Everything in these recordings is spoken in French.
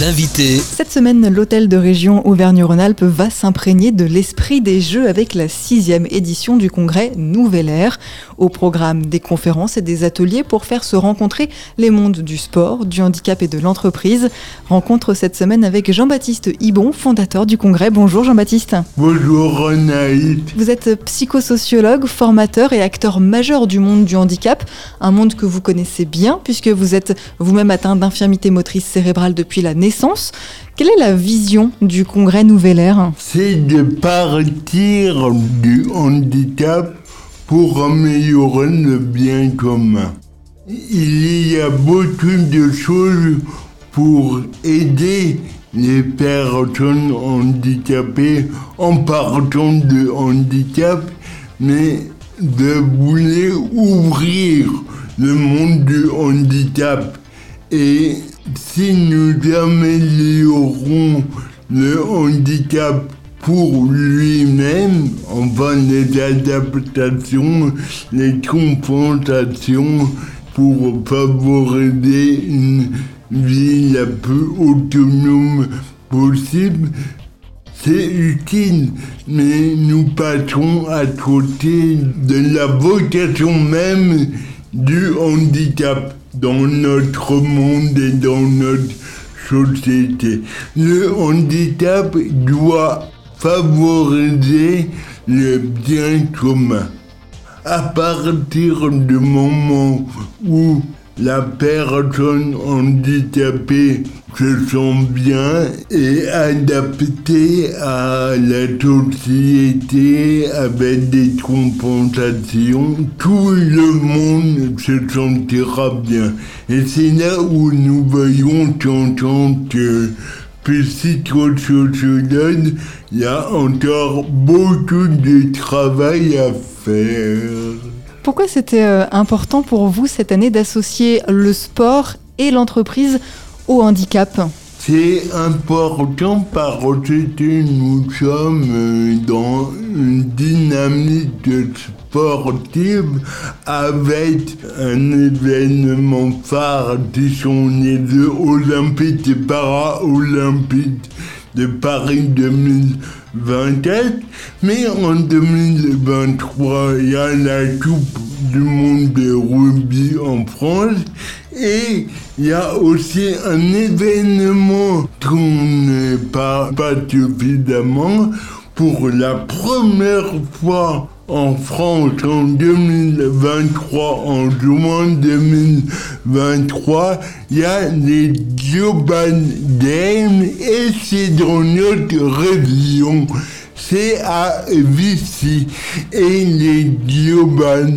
L'invité Cette semaine, l'hôtel de région Auvergne-Rhône-Alpes va s'imprégner de l'esprit des Jeux avec la sixième édition du congrès Nouvelle Ère. Au programme des conférences et des ateliers pour faire se rencontrer les mondes du sport, du handicap et de l'entreprise. Rencontre cette semaine avec Jean-Baptiste Ibon, fondateur du congrès. Bonjour Jean-Baptiste. Bonjour Renaïd. Vous êtes psychosociologue, formateur et acteur majeur du monde du handicap, un monde que vous connaissez bien puisque vous êtes vous-même atteint d'infirmité motrice cérébrale depuis la Quelle est la vision du congrès Nouvelle Ère C'est de partir du handicap pour améliorer le bien commun. Il y a beaucoup de choses pour aider les personnes handicapées en partant de handicap, mais de vouloir ouvrir le monde du handicap. Et si nous améliorons le handicap pour lui-même, enfin les adaptations, les compensations pour favoriser une vie la plus autonome possible, c'est utile, mais nous passons à côté de la vocation même du handicap dans notre monde et dans notre société. Le handicap doit favoriser le bien commun. À partir du moment où la personne handicapée se sent bien et adaptée à la société avec des compensations, tout le monde se sentira bien. Et c'est là où nous voyons qu'en tant que psychosociologue, il y a encore beaucoup de travail à faire. Pourquoi c'était euh, important pour vous cette année d'associer le sport et l'entreprise au handicap? C'est important parce que nous sommes euh, dans une dynamique sportive avec un événement phare qui sont les Jeux olympiques et de Paris 2024. Mais en 2023, il y a la Coupe du monde de rugby en France. Et il y a aussi un événement qu'on ne parle pas suffisamment pour la première fois en France en 2023, en juin 2023, il y a les Global et c'est dans notre région. C'est à Vichy. Et les Global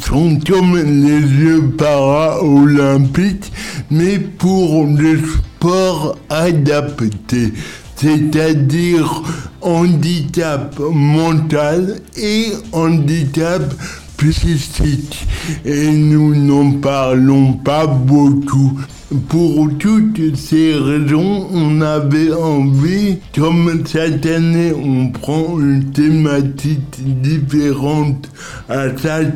sont comme les Jeux para-olympiques, mais pour le sport adapté c'est-à-dire handicap mental et handicap psychique. Et nous n'en parlons pas beaucoup. Pour toutes ces raisons, on avait envie, comme cette année on prend une thématique différente à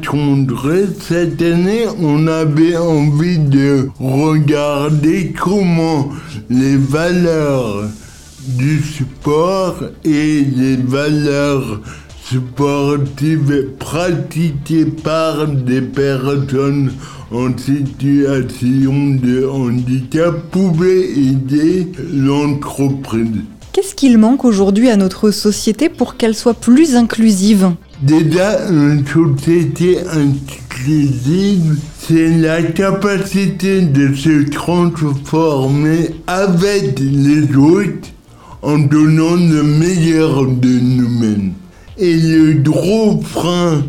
congrès, cette année on avait envie de regarder comment les valeurs du sport et les valeurs sportives pratiquées par des personnes en situation de handicap pouvaient aider l'entreprise. Qu'est-ce qu'il manque aujourd'hui à notre société pour qu'elle soit plus inclusive? Déjà, une société inclusive, c'est la capacité de se transformer avec les autres en donnant le meilleur de nous-mêmes. Et le gros frein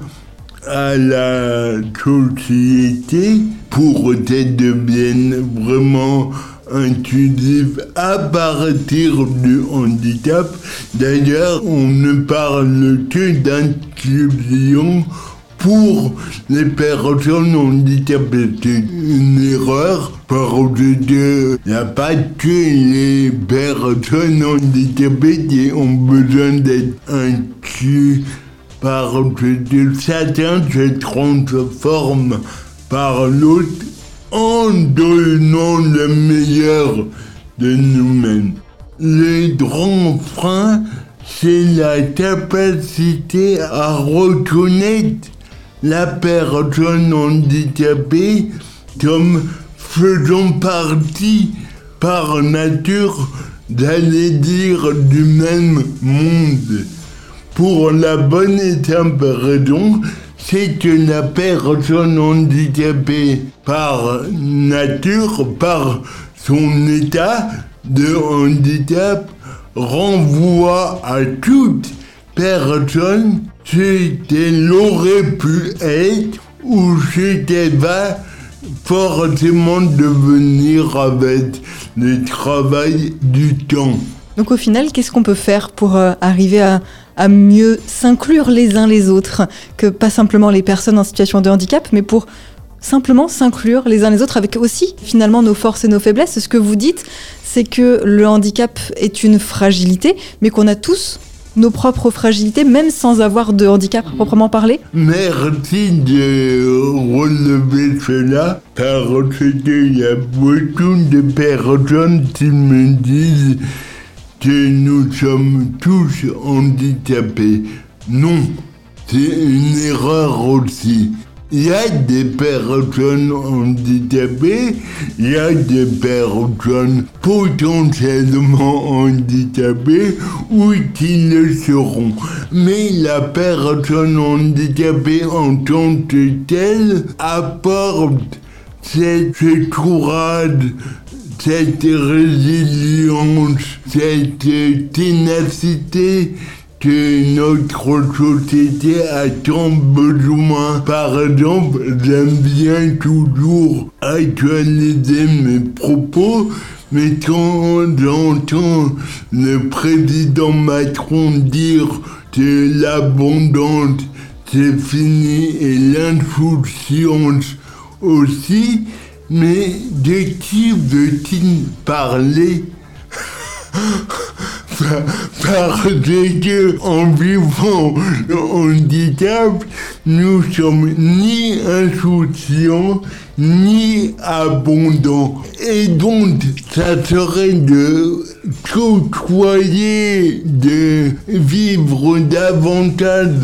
à la société pour qu'elle devienne vraiment intuitive à partir du handicap. D'ailleurs, on ne parle que d'inclusion pour les personnes handicapées. C'est une erreur parce qu'il n'y a pas que les personnes handicapées qui ont besoin d'être inclus parce que certains se transforment par l'autre en donnant le meilleur de nous-mêmes. Le grand frein, c'est la capacité à reconnaître la personne handicapée comme faisant partie par nature, d'aller dire, du même monde. Pour la bonne et simple raison, c'est que la personne handicapée par nature, par son état de handicap, renvoie à toute personne ce qu'elle aurait pu être ou qu'elle va forcément devenir avec le travail du temps. Donc au final, qu'est-ce qu'on peut faire pour euh, arriver à mieux s'inclure les uns les autres que pas simplement les personnes en situation de handicap, mais pour simplement s'inclure les uns les autres avec aussi finalement nos forces et nos faiblesses? Ce que vous dites, c'est que le handicap est une fragilité, mais qu'on a tous nos propres fragilités, même sans avoir de handicap proprement parlé Merci de relever cela, parce qu'il y a beaucoup de personnes qui me disent que nous sommes tous handicapés. Non, c'est une erreur aussi. Il y a des personnes handicapées, il y a des personnes potentiellement handicapées ou qui le seront. Mais la personne handicapée en tant que telle apporte cette courage, cette résilience, cette ténacité que notre société a tant besoin. Par exemple, j'aime bien toujours actualiser mes propos, mais quand j'entends le président Macron dire que l'abondance c'est fini et l'insouciance aussi, mais de qui veut-il parler? parce que en vivant le handicap, nous sommes ni insouciants ni abondants. Et donc, ça serait de côtoyer, de vivre davantage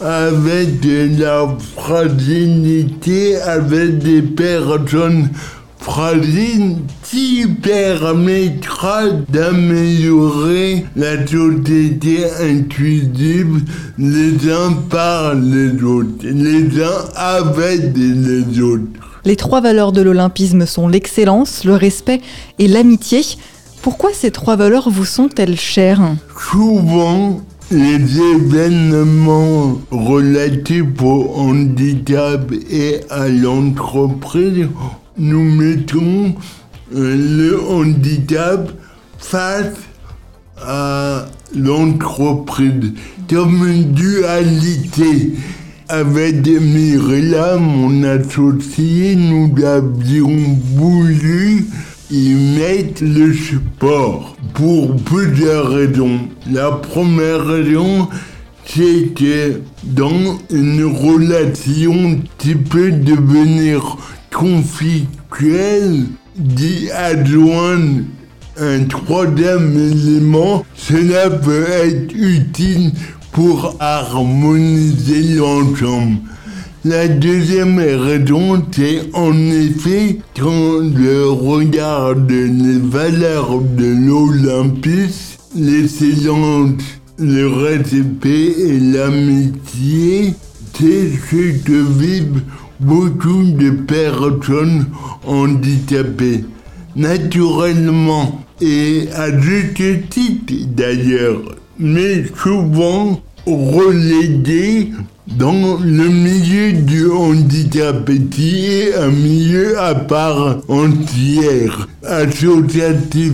avec la fragilité, avec des personnes fragile qui permettra d'améliorer la société inclusive les uns par les autres, les uns avec les autres. Les trois valeurs de l'olympisme sont l'excellence, le respect et l'amitié. Pourquoi ces trois valeurs vous sont-elles chères? Souvent, les événements relatifs au handicap et à l'entreprise nous mettons euh, le handicap face à l'entreprise comme une dualité. Avec Mirella, mon associé, nous avions voulu y mettre le sport pour plusieurs raisons. La première raison, c'est que dans une relation qui peut devenir conflictuel d'y adjoindre un troisième élément, cela peut être utile pour harmoniser l'ensemble. La deuxième raison, c'est en effet quand je regarde les valeurs de l'Olympisme, l'excellence, le respect et l'amitié, c'est ce que vivent beaucoup de personnes handicapées. Naturellement, et à d'ailleurs, mais souvent reléguées dans le milieu du handicap qui est un milieu à part entière, associatif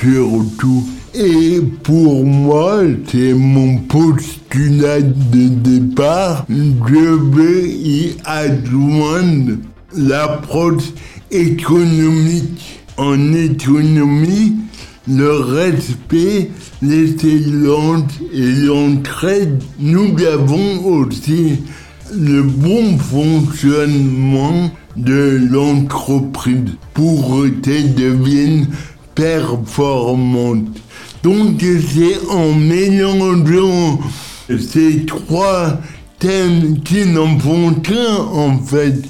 surtout. Et pour moi, c'est mon postulat de départ, je vais y adjoindre l'approche économique. En économie, le respect, l'excellence et l'entraide, nous avons aussi le bon fonctionnement de l'entreprise pour qu'elle devienne performante. Donc c'est en mélangeant ces trois thèmes qui n'en font qu'un en fait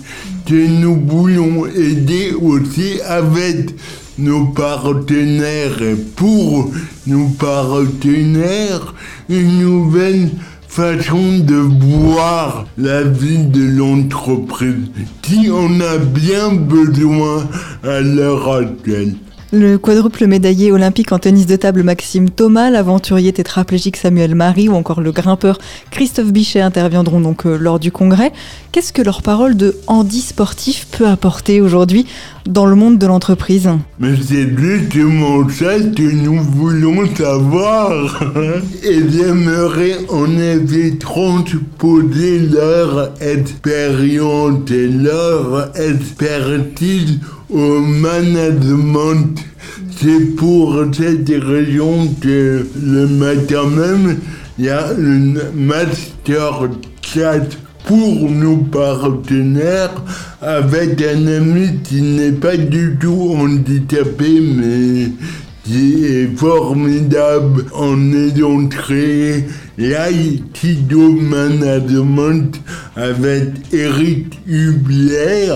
que nous voulons aider aussi avec nos partenaires et pour nos partenaires une nouvelle façon de voir la vie de l'entreprise qui en a bien besoin à l'heure actuelle? Le quadruple médaillé olympique en tennis de table Maxime Thomas, l'aventurier tétraplégique Samuel Marie ou encore le grimpeur Christophe Bichet interviendront donc euh, lors du congrès. Qu'est-ce que leur parole de handi sportif peut apporter aujourd'hui dans le monde de l'entreprise? Mais c'est justement ça que nous voulons savoir. Et j'aimerais en effet transposer leur expérience et leur expertise au management. C'est pour cette raison que le matin même, il y a une master chat pour nos partenaires avec un ami qui n'est pas du tout handicapé mais qui est formidable en ayant créé l'ITDO Management avec Eric Hubler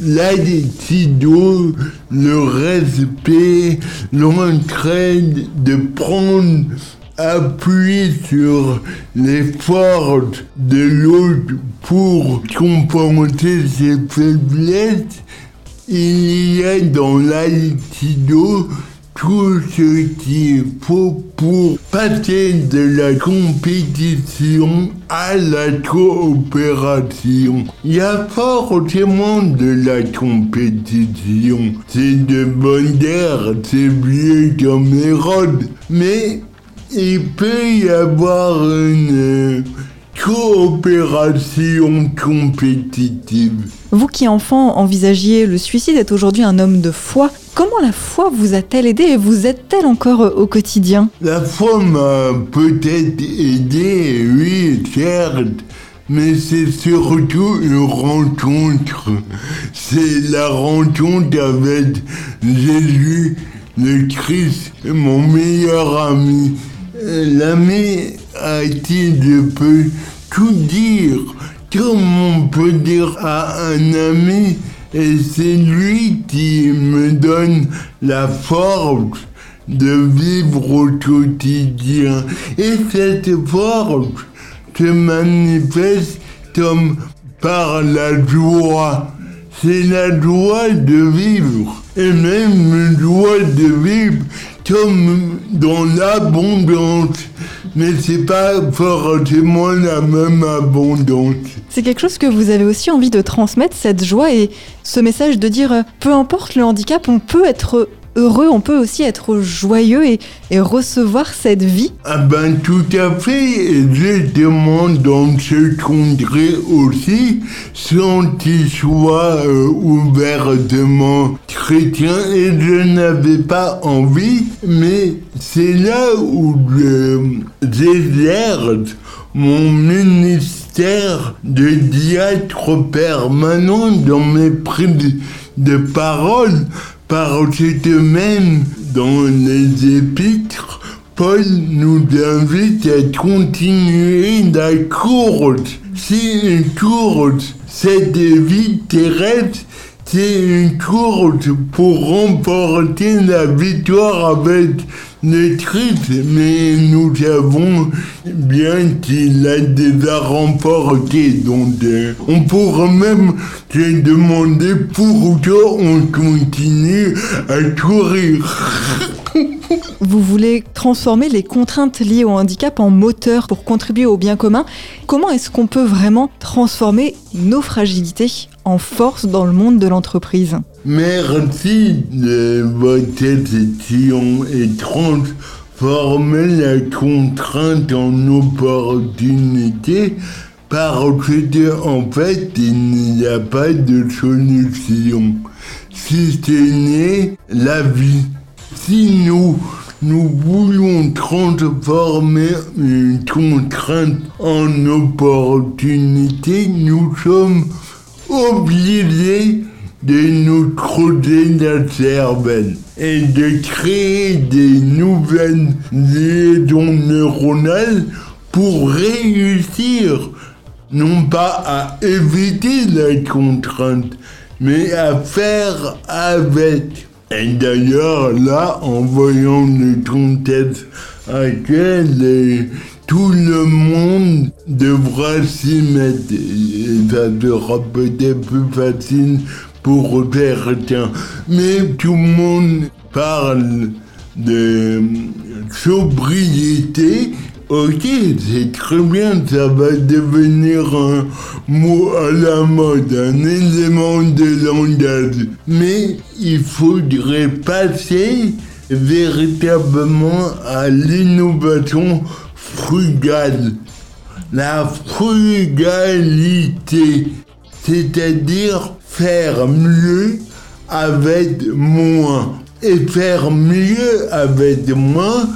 l'attitude, le respect, l'entraide de prendre appui sur les forces de l'autre pour compenser ses faiblesses, il y a dans l'aïkido tout ce qu'il faut pour passer de la compétition à la coopération. Il y a forcément de la compétition. C'est de bonne guerre, c'est vieux comme Hérode. Mais il peut y avoir une coopération compétitive. Vous qui enfant envisagiez le suicide êtes aujourd'hui un homme de foi. Comment la foi vous a-t-elle aidé et vous aide-t-elle encore euh, au quotidien? La foi m'a peut-être aidé, oui, certes, mais c'est surtout une rencontre. C'est la rencontre avec Jésus, le Christ, mon meilleur ami. L'ami à qui je peux tout dire, comme on peut dire à un ami, et c'est lui qui me donne la force de vivre au quotidien. Et cette force se manifeste comme par la joie. C'est la joie de vivre. Et même une joie de vivre comme dans l'abondance. Mais c'est pas forcément la même abondance. C'est quelque chose que vous avez aussi envie de transmettre, cette joie et ce message de dire, euh, peu importe le handicap, on peut être heureux, on peut aussi être joyeux et, recevoir cette vie. Ah ben tout à fait, exactement dans ce congrès aussi, sans qu'il soit euh, ouvertement chrétien et je n'avais pas envie, mais c'est là où j'exerce mon ministère de diatre permanent dans mes prises de parole parce que même dans les épîtres, Paul nous invite à continuer la course. C'est une course, cette vie terrestre, c'est une course pour remporter la victoire avec Christ, mais nous savons bien qu'il a déjà remporté. Donc, on pourrait même se demander pourquoi on continue à courir. Vous voulez transformer les contraintes liées au handicap en moteur pour contribuer au bien commun. Comment est-ce qu'on peut vraiment transformer nos fragilités en force dans le monde de l'entreprise? Merci de votre question et transformer la contrainte en opportunité parce que en fait il n'y a pas de solution. Si c'est né la vie si nous, nous voulons transformer une contrainte en opportunité, nous sommes obligé de nous creuser la cervelle et de créer des nouvelles liaisons neuronales pour réussir non pas à éviter la contrainte, mais à faire avec. Et d'ailleurs, là, en voyant le contexte actuel, tout le monde devra s'y mettre. Et ça sera peut-être plus facile pour certains. Mais tout le monde parle de sobriété Ok, c'est très bien, ça va devenir un mot à la mode, un élément de langage. Mais il faudrait passer véritablement à l'innovation frugale. La frugalité, c'est-à-dire faire mieux avec moins. Et faire mieux avec moins,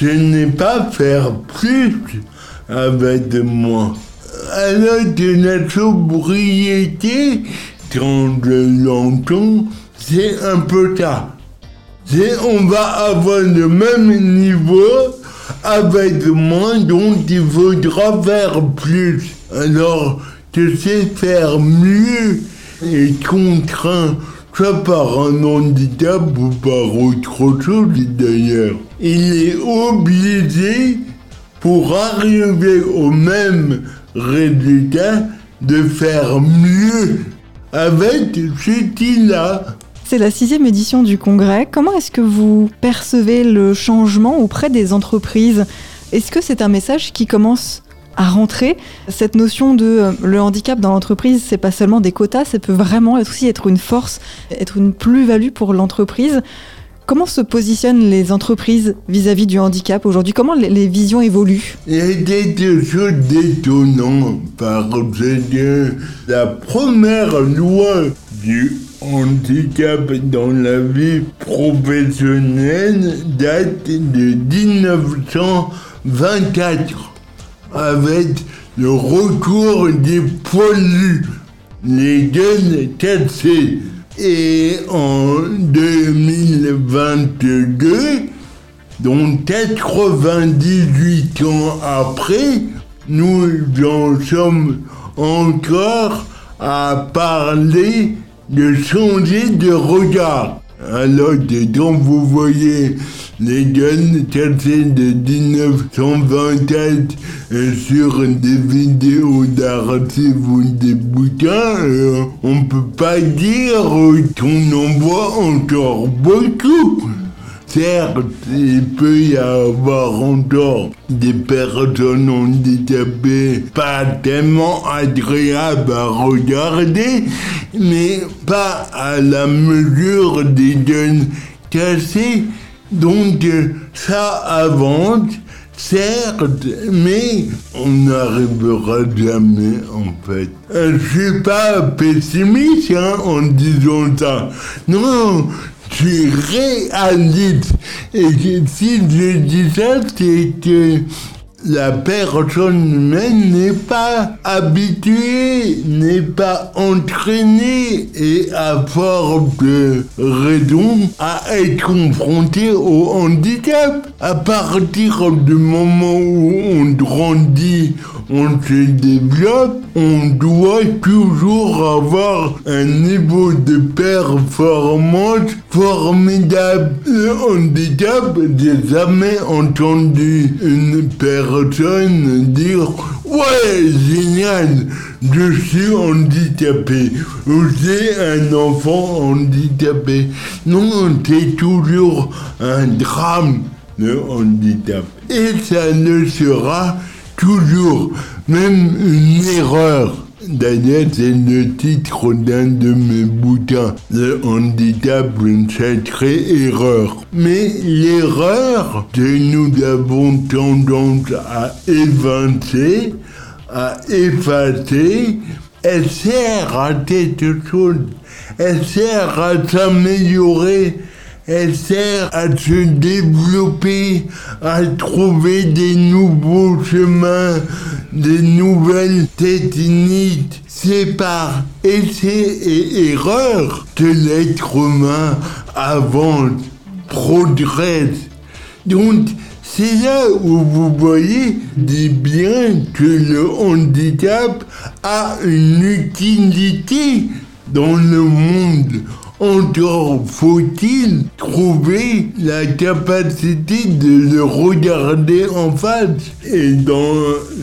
ce n'est pas faire plus avec moi. Alors de la sobriété, quand je l'entends, c'est un peu. C'est on va avoir le même niveau avec moi, donc il faudra faire plus. Alors, je sais faire mieux et contraint par un handicap ou par autre chose d'ailleurs. Il est obligé, pour arriver au même résultat, de faire mieux avec ce qu'il. C'est la sixième édition du congrès. Comment est-ce que vous percevez le changement auprès des entreprises? Est-ce que c'est un message qui commence à rentrer. Cette notion de euh, le handicap dans l'entreprise, c'est pas seulement des quotas, ça peut vraiment aussi être une force, être une plus-value pour l'entreprise. Comment se positionnent les entreprises vis-à-vis du handicap aujourd'hui? Comment les, visions évoluent? Il y a des choses détonnantes parce que la première loi du handicap dans la vie professionnelle date de 1924 avec le recours des poilus, les gueules cassées. Et en 2022, donc 98 ans après, nous en sommes encore à parler de changer de regard. Alors dedans, vous voyez les gueules cassées de 1927 euh, sur des vidéos d'archives ou des bouquins, euh, on peut pas dire qu'on en voit encore beaucoup. Certes, il peut y avoir encore des personnes handicapées pas tellement agréables à regarder, mais pas à la mesure des jeunes cassés. Donc ça avance, certes, mais on n'arrivera jamais en fait. Euh, je suis pas pessimiste hein, en disant ça. Non, tu réalises. Et si je dis ça, c'est que la personne humaine n'est pas habituée, n'est pas entraînée et à forte raison à être confrontée au handicap. À partir du moment où on grandit, on se développe, on doit toujours avoir un niveau de performance formidable. Le handicap, j'ai jamais entendu une personne dire Ouais, génial, je suis handicapé, j'ai un enfant handicapé. Non, c'est toujours un drame, le handicap. Et ça ne sera toujours, même une erreur. D'ailleurs, c'est le titre d'un de mes bouquins, Le handicap, une sacrée erreur. Mais l'erreur que nous avons tendance à évincer, à effacer, elle sert à quelque chose. Elle sert à s'améliorer. Elle sert à se développer, à trouver des nouveaux chemins, des nouvelles techniques. C'est par essai et erreur que l'être humain avance, progresse. Donc, c'est là où vous voyez bien que le handicap a une utilité dans le monde. Encore faut-il trouver la capacité de le regarder en face. Et dans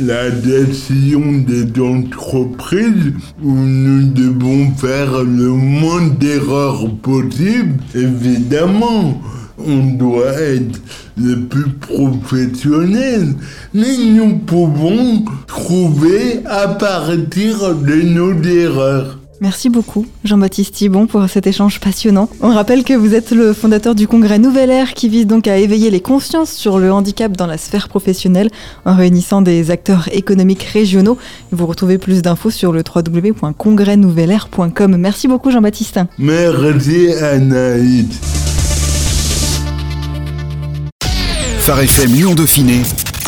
la décision des entreprises, où nous devons faire le moins d'erreurs possible, évidemment, on doit être le plus professionnel, mais nous pouvons trouver à partir de nos erreurs. Merci beaucoup, Jean-Baptiste Thibon, pour cet échange passionnant. On rappelle que vous êtes le fondateur du congrès Nouvelle Ère qui vise donc à éveiller les consciences sur le handicap dans la sphère professionnelle en réunissant des acteurs économiques régionaux. Vous retrouvez plus d'infos sur le www.congrèsnouvellère.com. Merci beaucoup, Jean-Baptiste. Merci, Anaïs. Phare FM Lyon Dauphiné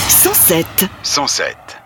107. 107.